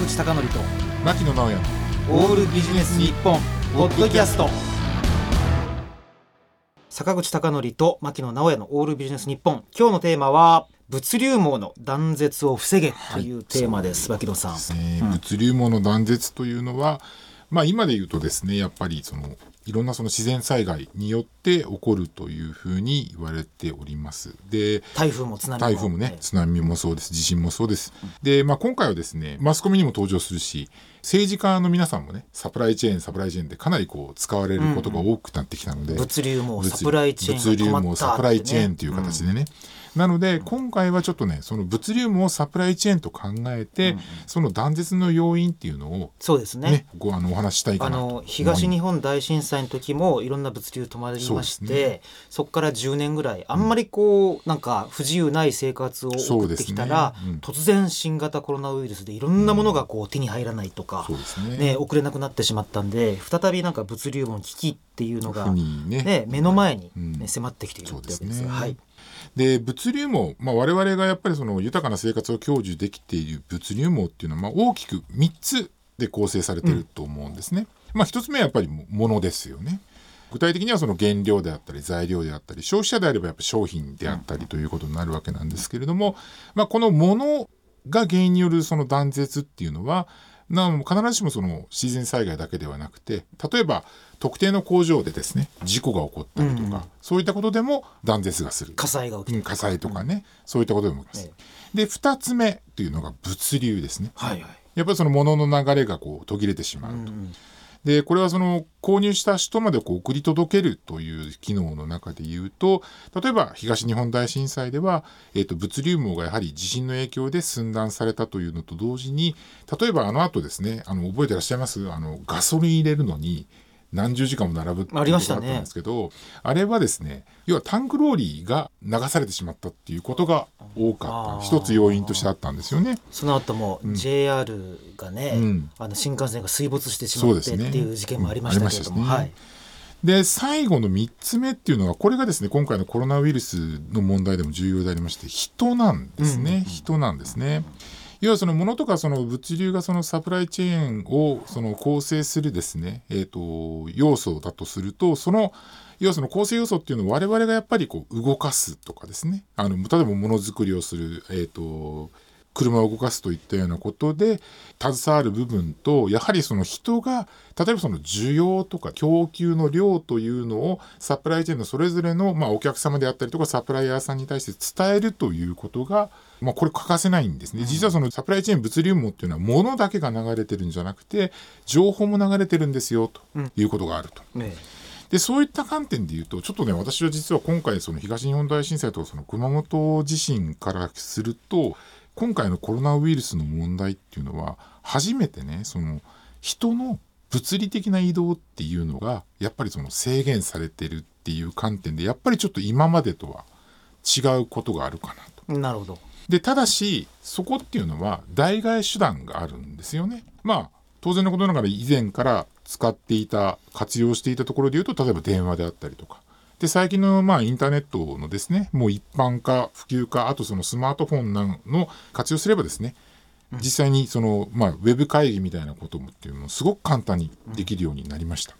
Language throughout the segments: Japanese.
口貴教と牧野直哉オールビジネス日本ポッドキャスト。坂口貴教と牧野直哉のオールビジネス日本。今日のテーマは物流網の断絶を防げというテーマです、牧野さん。ですね。物流網の断絶というのは、まあ、今で言うとですねやっぱりそのいろんなその自然災害によって起こるというふうに言われております。で台風も津波も。台風もね、津波もそうです、地震もそうです。で、まあ、今回はですね、マスコミにも登場するし、政治家の皆さんもね、サプライチェーン、サプライチェーンでかなりこう使われることが多くなってきたので、物流網物サプライチェーン物流が止まった網サプライチェーンという形でね、なので今回はちょっとねその物流網サプライチェーンと考えて、その断絶の要因っていうのをそうですね。ねごあのお話ししたいかあなとの東日本大震災の時もいろんな物流止まりましてそ,、こから10年ぐらいあんまりこう、なんか不自由ない生活を送ってきたら、ね。うん。突然新型コロナウイルスでいろんなものがこう手に入らないとか、そうですね。ね、送れなくなってしまったんで再びなんか物流網の危機っていうのが、ね。ね、目の前に、ねうん。迫ってきているってわですねけですはい、で物流網、まあ、我々がやっぱりその豊かな生活を享受できている物流網っていうのは、まあ、大きく3つで構成されていると思うんですね。まあ、1つ目はやっぱり物ですよね。具体的にはその原料であったり材料であったり消費者であればやっぱ商品であったりということになるわけなんですけれども、まあ、この物が原因によるその断絶っていうのはな必ずしもその自然災害だけではなくて例えば特定の工場でですね事故が起こったりとか、そういったことでも断絶がする火災が起きてうん火災とかね、そういったことでも起きます。えで2つ目というのが物流ですね。はいはいやっぱりその物の流れがこう途切れてしまうと。でこれはその購入した人までこう送り届けるという機能の中で言うと例えば東日本大震災では、えー、と物流網がやはり地震の影響で寸断されたというのと同時に例えばあの後ですねあの覚えてらっしゃいます？あのガソリン入れるのに何十時間も並ぶっていうありましたねことがあったんですけどあれはですね要はタンクローリーが流されてしまったっていうことが多かった。一つ要因としてあったんですよね。その後も JR がね、うん。あの新幹線が水没してしまってっていう事件もありましたけれども、で最後の3つ目っていうのはこれがですね今回のコロナウイルスの問題でも重要でありまして人なんですね、人なんですね。要はその物とかその物流がそのサプライチェーンをその構成するですね、えー、と要素だとするとその要はその構成要素っていうのを我々がやっぱりこう動かすとかですね。あの例えばものづくりをする、えー、と車を動かすといったようなことで携わる部分とやはりその人が例えばその需要とか供給の量というのをサプライチェーンのそれぞれのまあお客様であったりとかサプライヤーさんに対して伝えるということがまあこれ欠かせないんですね。実はそのサプライチェーン物流網っていうのは物だけが流れてるんじゃなくて情報も流れてるんですよということがあると。ねでそういった観点で言うとちょっとね私は実は今回その東日本大震災とかその熊本地震からすると今回のコロナウイルスの問題っていうのは初めてねその人の物理的な移動っていうのがやっぱりその制限されてるっていう観点でやっぱりちょっと今までとは違うことがあるかなと。なるほどでただしそこっていうのは代替手段があるんですよね。まあ当然のことながら以前から使っていた活用していたところでいうと例えば電話であったりとかで最近のまあインターネットのですねもう一般化普及化あとそのスマートフォンなんの活用すればですね実際にその、まあ、ウェブ会議みたいなこともっていうのもすごく簡単にできるようになりました。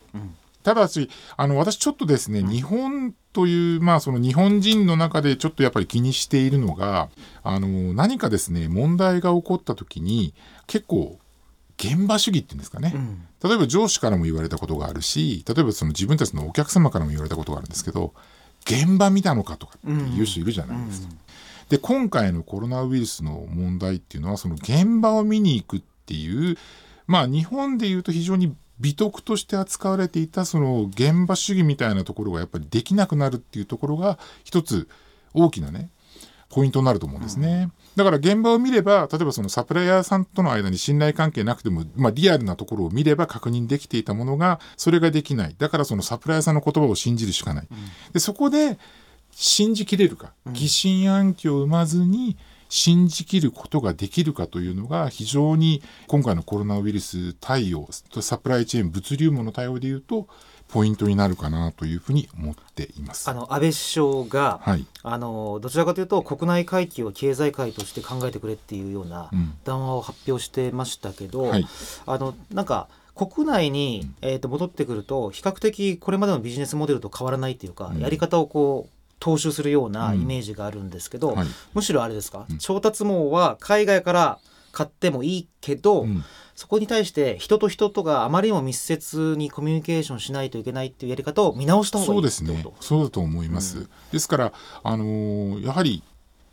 ただしあの私ちょっとですね、日本というまあその日本人の中でちょっとやっぱり気にしているのがあの何かですね問題が起こった時に結構現場主義っていうんですかね、例えば上司からも言われたことがあるし例えばその自分たちのお客様からも言われたことがあるんですけど現場見たのかとかっていう人いるじゃないですか。で今回のコロナウイルスの問題っていうのはその現場を見に行くっていうまあ日本でいうと非常に美徳として扱われていたその現場主義みたいなところがやっぱりできなくなるっていうところが一つ大きなねポイントになると思うんですね。だから現場を見れば例えばそのサプライヤーさんとの間に信頼関係なくても、まあ、リアルなところを見れば確認できていたものがそれができないだからそのサプライヤーさんの言葉を信じるしかない。でそこで信じきれるか疑心暗鬼を生まずに信じきることができるかというのが非常に今回のコロナウイルス対応サプライチェーン物流網の対応でいうとポイントになるかなというふうに思っています。あの安倍首相が、はい、あのどちらかというと国内回帰を経済界として考えてくれっていうようなうん。談話を発表してましたけど、はい。あのなんか国内に、えー、と戻ってくると比較的これまでのビジネスモデルと変わらないっていうか、うん。やり方をこう踏襲するようなうん。イメージがあるんですけど、はい。むしろあれですか、うん。調達網は海外から買ってもいいけど、うん。そこに対して人と人とがあまりにも密接にコミュニケーションしないといけないっていうやり方を見直した方がいいそうですね。そうだと思います、うん。ですから、あのーやはり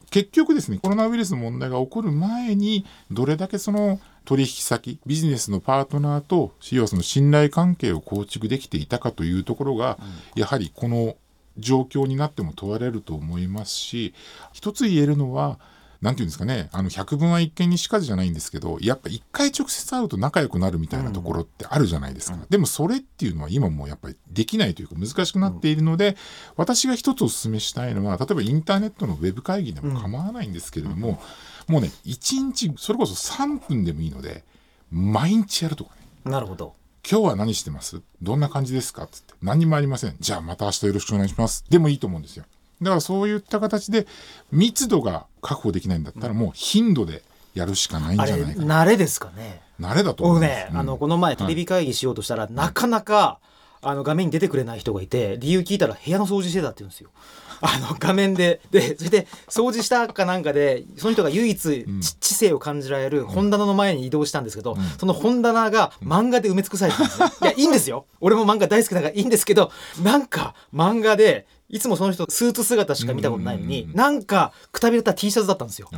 結局ですねコロナウイルスの問題が起こる前にどれだけその取引先ビジネスのパートナーと要はその信頼関係を構築できていたかというところが、やはりこの状況になっても問われると思いますし一つ言えるのはなんていうんですかねあの百聞は一見にしかずじゃないんですけどやっぱ一回直接会うと仲良くなるみたいなところってあるじゃないですか、でもそれっていうのは今もうやっぱりできないというか難しくなっているので、私が一つお勧めしたいのは例えばインターネットのウェブ会議でも構わないんですけれども、もうね1日それこそ3分でもいいので毎日やるとかね。なるほど。今日は何してます？どんな感じですか？つって何にもありません。じゃあまた明日よろしくお願いします。でもいいと思うんですよ。だからそういった形で密度が確保できないんだったらもう頻度でやるしかないんじゃないかな慣れですかね。慣れだと思僕います、ね、あのこの前テレビ会議しようとしたら、なかなかあの画面に出てくれない人がいて理由聞いたら部屋の掃除してたって言うんですよ。あの画面で。でそれで掃除したかなんかでその人が唯一知ん知性を感じられる本棚の前に移動したんですけど、ん。その本棚が漫画で埋め尽くされてたんですね。いやいいんですよ。俺も漫画大好きだからいいんですけどなんか漫画でいつもその人スーツ姿しか見たことないのに、うんなんかくたびれた T シャツだったんですよ。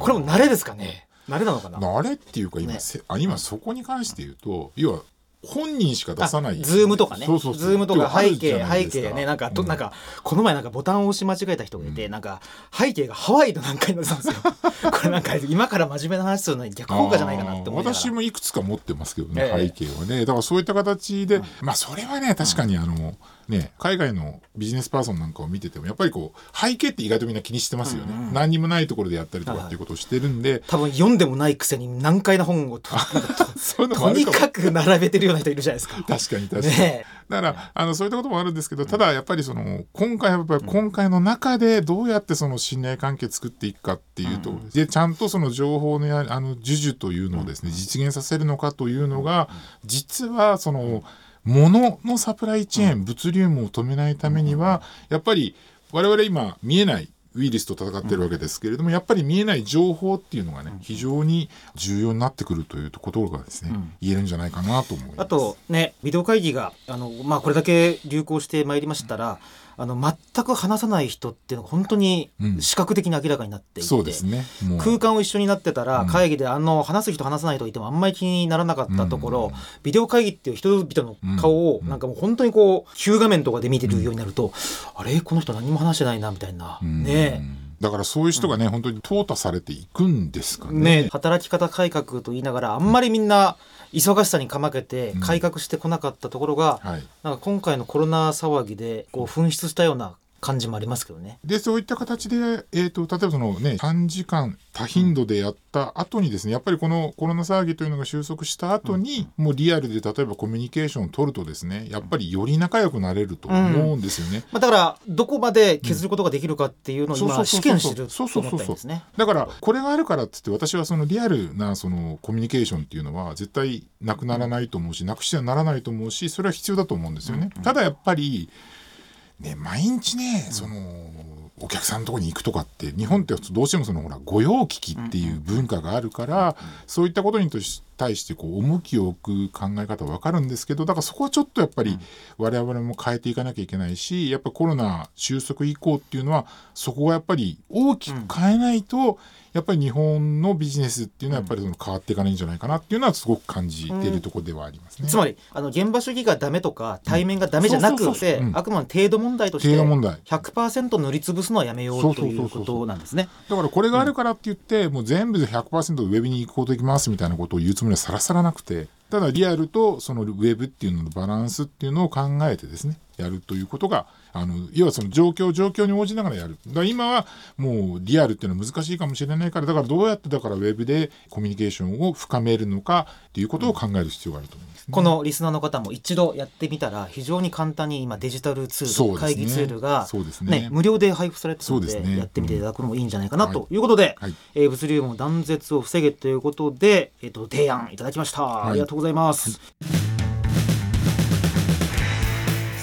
これも慣れですかね？慣れなのかな？慣れっていうか今,、ね。今そこに関して言うと要は本人しか出さない。あ、Zoomとかね。そうそうそう。 Zoomとか背景背景ね。なんか、とうんなんかこの前なんかボタンを押し間違えた人がいて、なんか背景がハワイのなんかになってたんですよ。これなんか今から真面目な話するのに逆効果じゃないかなって私もいくつか持ってますけどね、ええ。背景はね。だからそういった形で、まあそれはね確かにあの、ね海外のビジネスパーソンなんかを見ててもやっぱりこう背景って意外とみんな気にしてますよね、うんうん何にもないところでやったりとかっていうことをしてるんで、多分読んでもないくせに難解な本をと とにかく並べてるような人いるじゃないですか。確かに確かに、ねだからあのそういったこともあるんですけどただやっぱりその今回はやっぱり今回の中でどうやってその信頼関係作っていくかっていうと、うん。でちゃんとその情報のやあの授受というのをですね実現させるのかというのが実はその物のサプライチェーン物流網を止めないためにはやっぱり我々今見えないウイルスと戦ってるわけですけれども、やっぱり見えない情報っていうのがね、非常に重要になってくるということがですね、うん。言えるんじゃないかなと思います。あとねビデオ会議があの、まあ、これだけ流行してまいりましたらあの全く話さない人っていうのが本当にうん。視覚的に明らかになっていて、そうですね。空間を一緒になってたらうん。会議であの話す人話さない人いてもあんまり気にならなかったところ、うん。ビデオ会議っていう人々の顔をうん。なんかもう本当にこう急画面とかで見てるようになると、あれ？この人何も話してないなみたいな、うん。ねだからそういう人がね、本当に淘汰されていくんですかえね。ねえ働き方改革と言いながらあんまりみんな忙しさにかまけて改革してこなかったところが、はい。なんか今回のコロナ騒ぎでこう噴出したような感じもありますけどね。でそういった形で、えー、と例えばその、ね、短時間多頻度でやった後にですねやっぱりこのコロナ騒ぎというのが収束した後に、もうリアルで例えばコミュニケーションを取るとですねやっぱりより仲良くなれると思うんですよね。まあ、だからどこまで削ることができるかっていうのを今試験してるとそうそうそうそう思ったんですね。だからこれがあるからっつって私はそのリアルなそのコミュニケーションっていうのは絶対なくならないと思うしなくしてはならないと思うしそれは必要だと思うんですよね。ただやっぱりね毎日ねそのお客さんのところに行くとかって日本ってどうしてもそのほら御用聞きっていう文化があるからそういったことに対してこう重きを置く考え方は分かるんですけどだからそこはちょっとやっぱり我々も変えていかなきゃいけないしやっぱコロナ収束以降っていうのはそこはやっぱり大きく変えないとやっぱり日本のビジネスっていうのはやっぱりその変わっていかないんじゃないかなっていうのはすごく感じているところではありますね。つまりあの現場主義がダメとか対面がダメじゃなくてあくまで程度問題として程度問題。100%塗りつぶすのはやめよそううということなんですね。だからこれがあるからって言って、もう全部で100%ウェブに行こうといきますみたいなことを言うつもりはさらさらなくてただリアルとそのウェブっていうののバランスっていうのを考えてですねやるということがあの要はその状況状況に応じながらやる。だ今はもうリアルっていうのは難しいかもしれないからだからどうやってだからウェブでコミュニケーションを深めるのかっていうことを考える必要があると思います、ね、このリスナーの方も一度やってみたら非常に簡単に今デジタルツール、ね。会議ツールが、そうですね。無料で配布されてるのででやってみていただくのもいいんじゃないかなと。いうことで、はい。えー物流網断絶を防げということで、えー、と提案いただきました、ありがとうございます、